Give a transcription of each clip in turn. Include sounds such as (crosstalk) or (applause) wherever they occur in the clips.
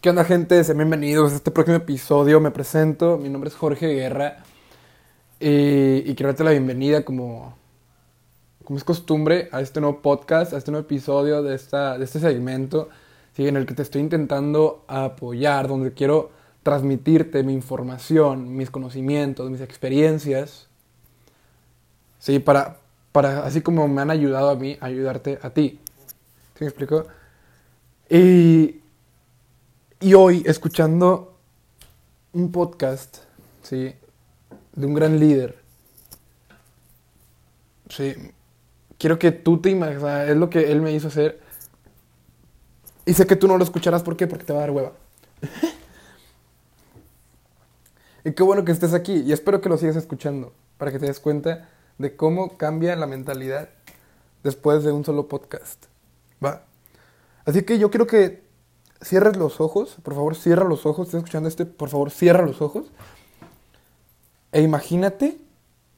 ¿Qué onda gente? Sean bienvenidos a este próximo episodio. Me presento, mi nombre es Jorge Guerra y, y quiero darte la bienvenida como, como es costumbre a este nuevo podcast, a este nuevo episodio de, esta, de este segmento ¿sí? en el que te estoy intentando apoyar, donde quiero transmitirte mi información, mis conocimientos, mis experiencias, ¿sí? para, para así como me han ayudado a mí, ayudarte a ti. ¿Sí me explico? Y y hoy, escuchando un podcast, ¿sí? De un gran líder, ¿sí? Quiero que tú te imagines, es lo que él me hizo hacer. Y sé que tú no lo escucharás, ¿por qué? Porque te va a dar hueva. (laughs) y qué bueno que estés aquí, y espero que lo sigas escuchando, para que te des cuenta de cómo cambia la mentalidad después de un solo podcast. ¿Va? Así que yo quiero que cierres los ojos, por favor, cierra los ojos, estás escuchando este, por favor, cierra los ojos. E imagínate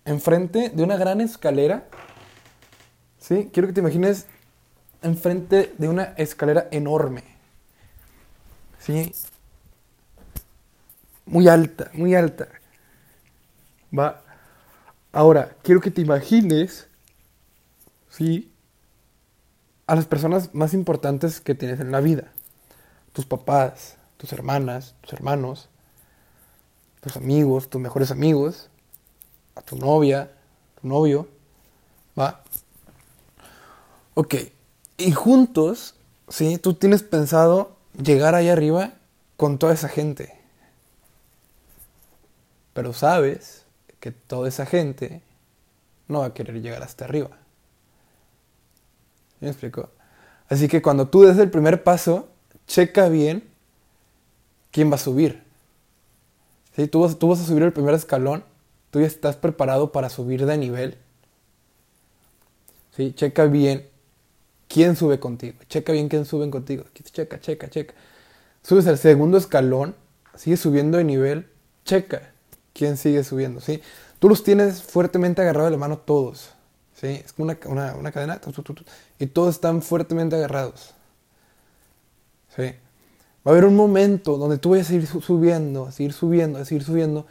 enfrente de una gran escalera. ¿Sí? Quiero que te imagines enfrente de una escalera enorme. ¿Sí? Muy alta, muy alta. Va. Ahora, quiero que te imagines, ¿sí? A las personas más importantes que tienes en la vida tus papás, tus hermanas, tus hermanos, tus amigos, tus mejores amigos, a tu novia, tu novio, ¿va? Ok, y juntos, ¿sí? Tú tienes pensado llegar ahí arriba con toda esa gente. Pero sabes que toda esa gente no va a querer llegar hasta arriba. ¿Me explico? Así que cuando tú des el primer paso, checa bien quién va a subir. Si tú, vas, tú vas a subir el primer escalón, tú ya estás preparado para subir de nivel. ¿Sí? Checa bien quién sube contigo. Checa bien quién sube contigo. Checa, checa, checa. Subes al segundo escalón, sigues subiendo de nivel, checa quién sigue subiendo. ¿sí? Tú los tienes fuertemente agarrados de la mano todos. ¿sí? Es como una, una cadena y todos están fuertemente agarrados. ¿Sí? Va a haber un momento donde tú vas a seguir subiendo, a seguir subiendo, a seguir subiendo.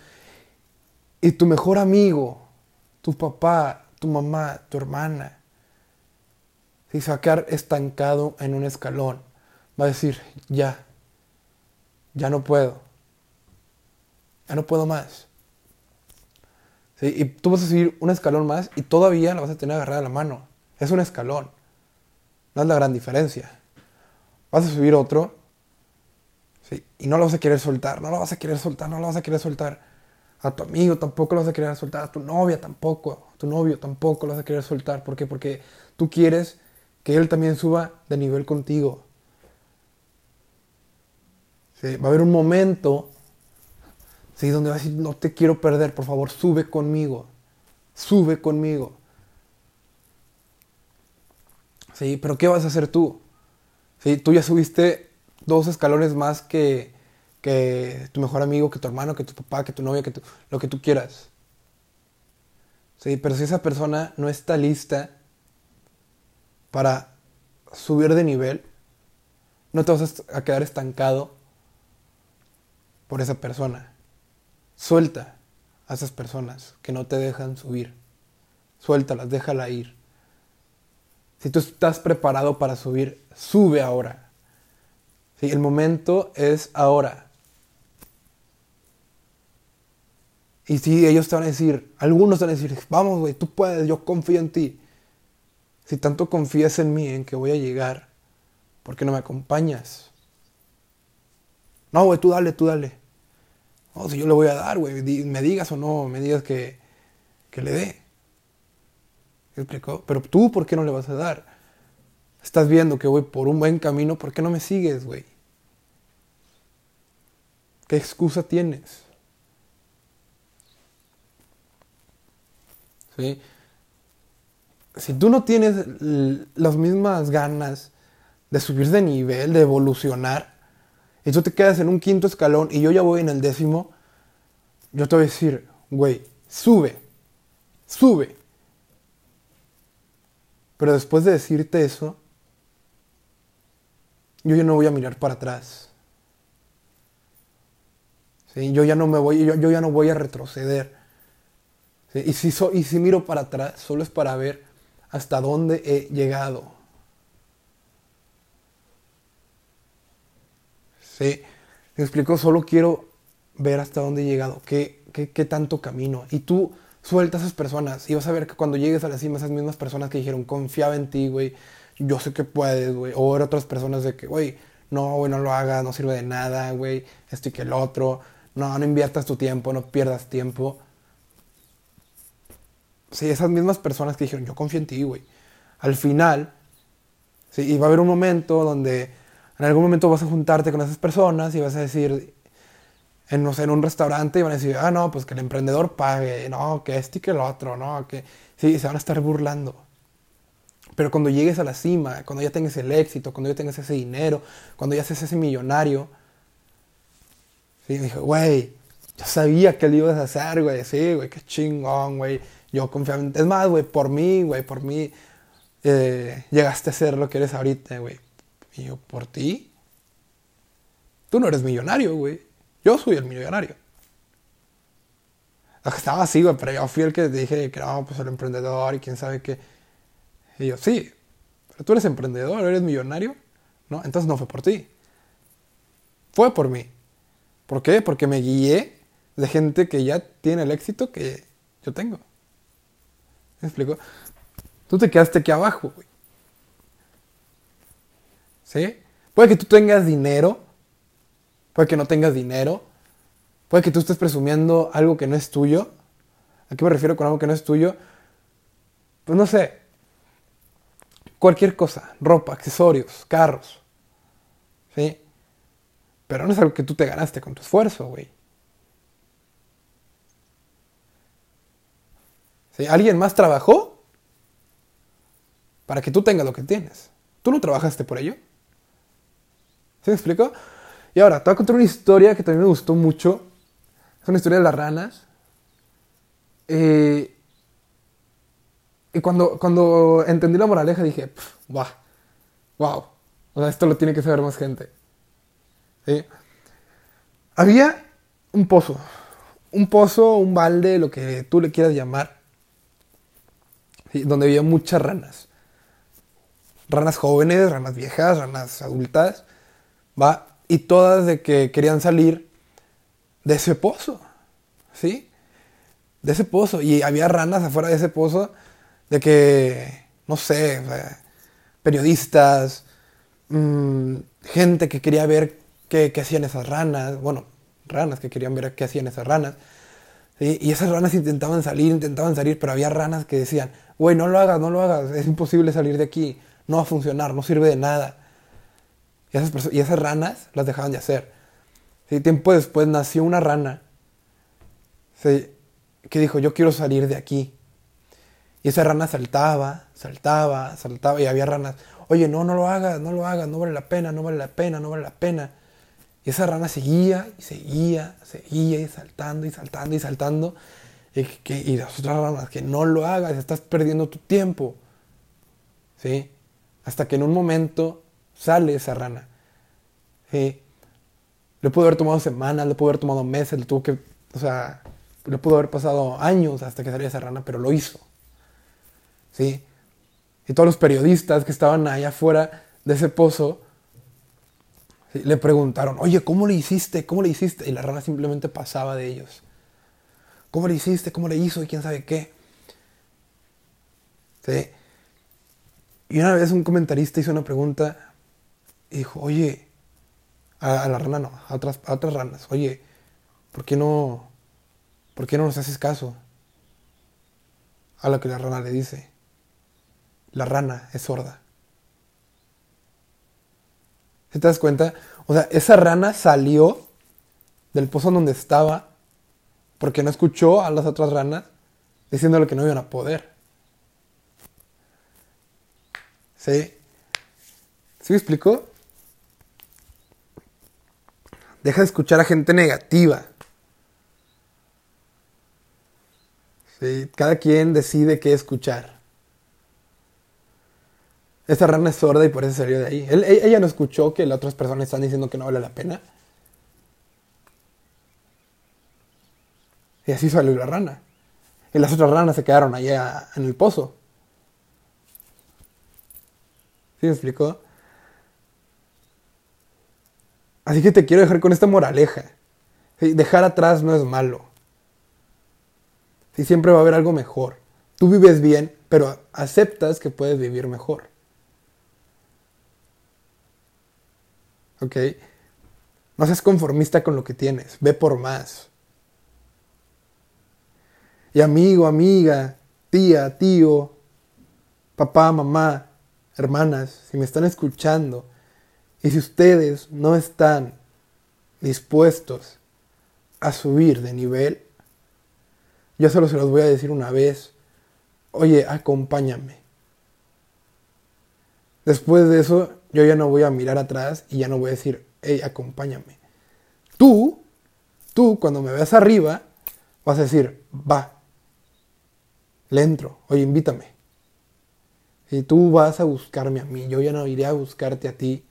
Y tu mejor amigo, tu papá, tu mamá, tu hermana, se va a quedar estancado en un escalón. Va a decir, ya, ya no puedo. Ya no puedo más. Y tú vas a subir un escalón más y todavía la vas a tener agarrada la mano. Es un escalón. No es la gran diferencia vas a subir otro, ¿sí? y no lo vas a querer soltar, no lo vas a querer soltar, no lo vas a querer soltar. A tu amigo tampoco lo vas a querer soltar, a tu novia tampoco, a tu novio tampoco lo vas a querer soltar. ¿Por qué? Porque tú quieres que él también suba de nivel contigo. ¿Sí? Va a haber un momento ¿sí? donde va a decir, no te quiero perder, por favor, sube conmigo. Sube conmigo. ¿Sí? Pero ¿qué vas a hacer tú? Sí, tú ya subiste dos escalones más que, tu mejor amigo, que tu hermano, que tu papá, que tu novia, que lo que tú quieras. Sí, pero si esa persona no está lista para subir de nivel, no te vas a quedar estancado por esa persona. Suelta a esas personas que no te dejan subir. Suéltalas, déjala ir. Si tú estás preparado para subir, sube ahora. ¿Sí? El momento es ahora. Y si ellos te van a decir, algunos te van a decir, vamos, güey, tú puedes, yo confío en ti. Si tanto confías en mí, en que voy a llegar, ¿por qué no me acompañas? No, güey, tú dale, tú dale. No, si yo le voy a dar, güey, me digas o no, me digas que, que le dé. Pero tú, ¿por qué no le vas a dar? Estás viendo que voy por un buen camino, ¿por qué no me sigues, güey? ¿Qué excusa tienes? ¿Sí? Si tú no tienes las mismas ganas de subir de nivel, de evolucionar, y tú te quedas en un quinto escalón y yo ya voy en el décimo, yo te voy a decir, güey, sube, sube. Pero después de decirte eso, yo ya no voy a mirar para atrás. Yo ya no me voy, yo, yo ya no voy a retroceder. Y, si y si miro para atrás, solo es para ver hasta dónde he llegado. ¿Sí? Me explico, solo quiero ver hasta dónde he llegado, qué, qué, qué tanto camino. Y tú suelta a esas personas y vas a ver que cuando llegues a la cima, esas mismas personas que dijeron, confiaba en ti, güey, yo sé que puedes, güey. O otras personas de que, güey, no, güey, no lo hagas, no sirve de nada, güey, esto y que el otro. No, no inviertas tu tiempo, no pierdas tiempo. Sí, esas mismas personas que dijeron, yo confío en ti, güey. Al final, sí, va a haber un momento donde en algún momento vas a juntarte con esas personas y vas a decir, en, un restaurante y van a decir, ah, no, pues que el emprendedor pague, no, que este y que el otro, no, que sí, se van a estar burlando. Pero cuando llegues a la cima, cuando ya tengas el éxito, cuando ya tengas ese dinero, cuando ya seas ese millonario, sí, dije, güey, yo sabía que lo ibas a hacer, güey, sí, güey, qué chingón, güey. Yo confiaba en... Es más, güey, por mí, güey, por mí eh, llegaste a ser lo que eres ahorita, güey. Y yo, ¿por ti? Tú no eres millonario, güey. Yo soy el millonario. Estaba así, güey, pero yo fui el que dije que no, pues el emprendedor y quién sabe qué. Y yo, sí, pero tú eres emprendedor, eres millonario, ¿no? Entonces no fue por ti. Fue por mí. ¿Por qué? Porque me guié de gente que ya tiene el éxito que yo tengo. ¿Me explico? Tú te quedaste aquí abajo, güey. ¿Sí? Puede que tú tengas dinero, puede que no tengas dinero, puede que tú estés presumiendo algo que no es tuyo. ¿A qué me refiero con algo que no es tuyo? Pues no sé, cualquier cosa, ropa, accesorios, carros, ¿sí? Pero no es algo que tú te ganaste con tu esfuerzo, güey. ¿Sí? ¿Alguien más trabajó para que tú tengas lo que tienes? ¿Tú no trabajaste por ello? ¿Sí me explico? Y ahora, te voy a contar una historia que también me gustó mucho. Es una historia de las ranas. Eh, y cuando, cuando entendí la moraleja dije, wow, wow. O sea, esto lo tiene que saber más gente. Había un pozo. Un pozo, un balde, lo que tú le quieras llamar. Donde había muchas ranas. Ranas jóvenes, ranas viejas, ranas adultas. ¿Va? Y todas de que querían salir de ese pozo. ¿Sí? De ese pozo. Y había ranas afuera de ese pozo de que, no sé, periodistas, mm, gente que quería ver qué, hacían esas ranas, bueno, ranas que querían ver qué hacían esas ranas. Y esas ranas intentaban salir, intentaban salir, pero había ranas que decían, güey, no lo hagas, no lo hagas, es imposible salir de aquí, no va a funcionar, no sirve de nada. Y esas, ranas las dejaban de hacer. ¿Sí? Tiempo después nació una rana que dijo, yo quiero salir de aquí. Y esa rana saltaba, saltaba, saltaba y había ranas, oye, no, no lo hagas, no lo hagas, no vale la pena, no vale la pena, no vale la pena. Y esa rana seguía y seguía, seguía y saltando y saltando y saltando. Y, que, y las otras ranas, que no lo hagas, estás perdiendo tu tiempo. ¿Sí? Hasta que en un momento sale esa rana. ¿Sí? Le pudo haber tomado semanas, le pudo haber tomado meses, le tuvo que, o sea, le pudo haber pasado años hasta que saliera esa rana, pero lo hizo. ¿sí? Y todos los periodistas que estaban allá afuera de ese pozo le preguntaron, oye, ¿cómo le hiciste? ¿Cómo le hiciste? Y la rana simplemente pasaba de ellos. ¿Cómo le hiciste? ¿Cómo le hizo? Y quién sabe qué. ¿Sí? Y una vez un comentarista hizo una pregunta dijo, oye, a, la rana no, a otras, a otras ranas, oye, ¿por qué no, por qué no nos haces caso? A lo que la rana le dice la rana es sorda. ¿Se te das cuenta? O sea, esa rana salió del pozo donde estaba porque no escuchó a las otras ranas diciéndole que no iban a poder. ¿Sí? ¿Sí me explico? Deja de escuchar a gente negativa. ¿Sí? Cada quien decide qué escuchar. Esta rana es sorda y por eso salió de ahí. ella no escuchó que las otras personas están diciendo que no vale la pena. Y así salió la rana. Y las otras ranas se quedaron allá en el pozo. ¿Sí me explicó? Así que te quiero dejar con esta moraleja. Dejar atrás no es malo. Si siempre va a haber algo mejor. Tú vives bien, pero aceptas que puedes vivir mejor. ¿Ok? No seas conformista con lo que tienes. Ve por más. Y amigo, amiga, tía, tío, papá, mamá, hermanas, si me están escuchando, y si ustedes no están dispuestos a subir de nivel, yo solo se los voy a decir una vez, oye, acompáñame. Después de eso, yo ya no voy a mirar atrás y ya no voy a decir, hey, acompáñame. Tú, tú, cuando me veas arriba, vas a decir, va, le entro, oye, invítame. Y tú vas a buscarme a mí, yo ya no iré a buscarte a ti.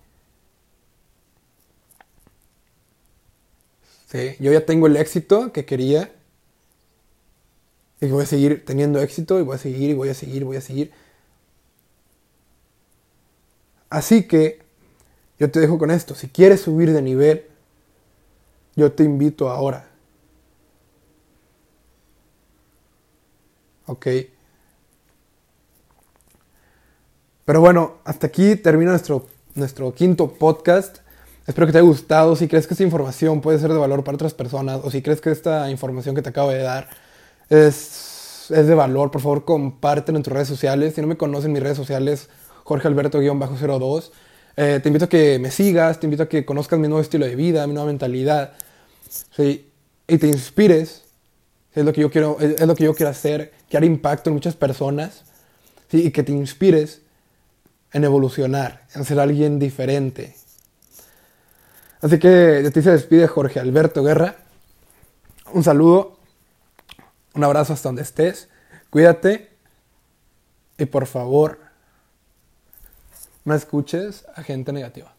Sí, yo ya tengo el éxito que quería. Y voy a seguir teniendo éxito y voy a seguir y voy a seguir y voy a seguir. Así que yo te dejo con esto. Si quieres subir de nivel, yo te invito ahora. ¿Ok? Pero bueno, hasta aquí termina nuestro, nuestro quinto podcast. Espero que te haya gustado. Si crees que esta información puede ser de valor para otras personas o si crees que esta información que te acabo de dar es, es de valor, por favor compártelo en tus redes sociales. Si no me conocen mis redes sociales, Jorge Alberto-02. Eh, te invito a que me sigas, te invito a que conozcas mi nuevo estilo de vida, mi nueva mentalidad. ¿sí? Y te inspires. Es lo que yo quiero, es, lo que yo quiero hacer, que impacto en muchas personas. Y que te inspires en evolucionar, en ser alguien diferente. Así que de ti se despide Jorge Alberto Guerra. Un saludo, un abrazo hasta donde estés. Cuídate y por favor, no escuches a gente negativa.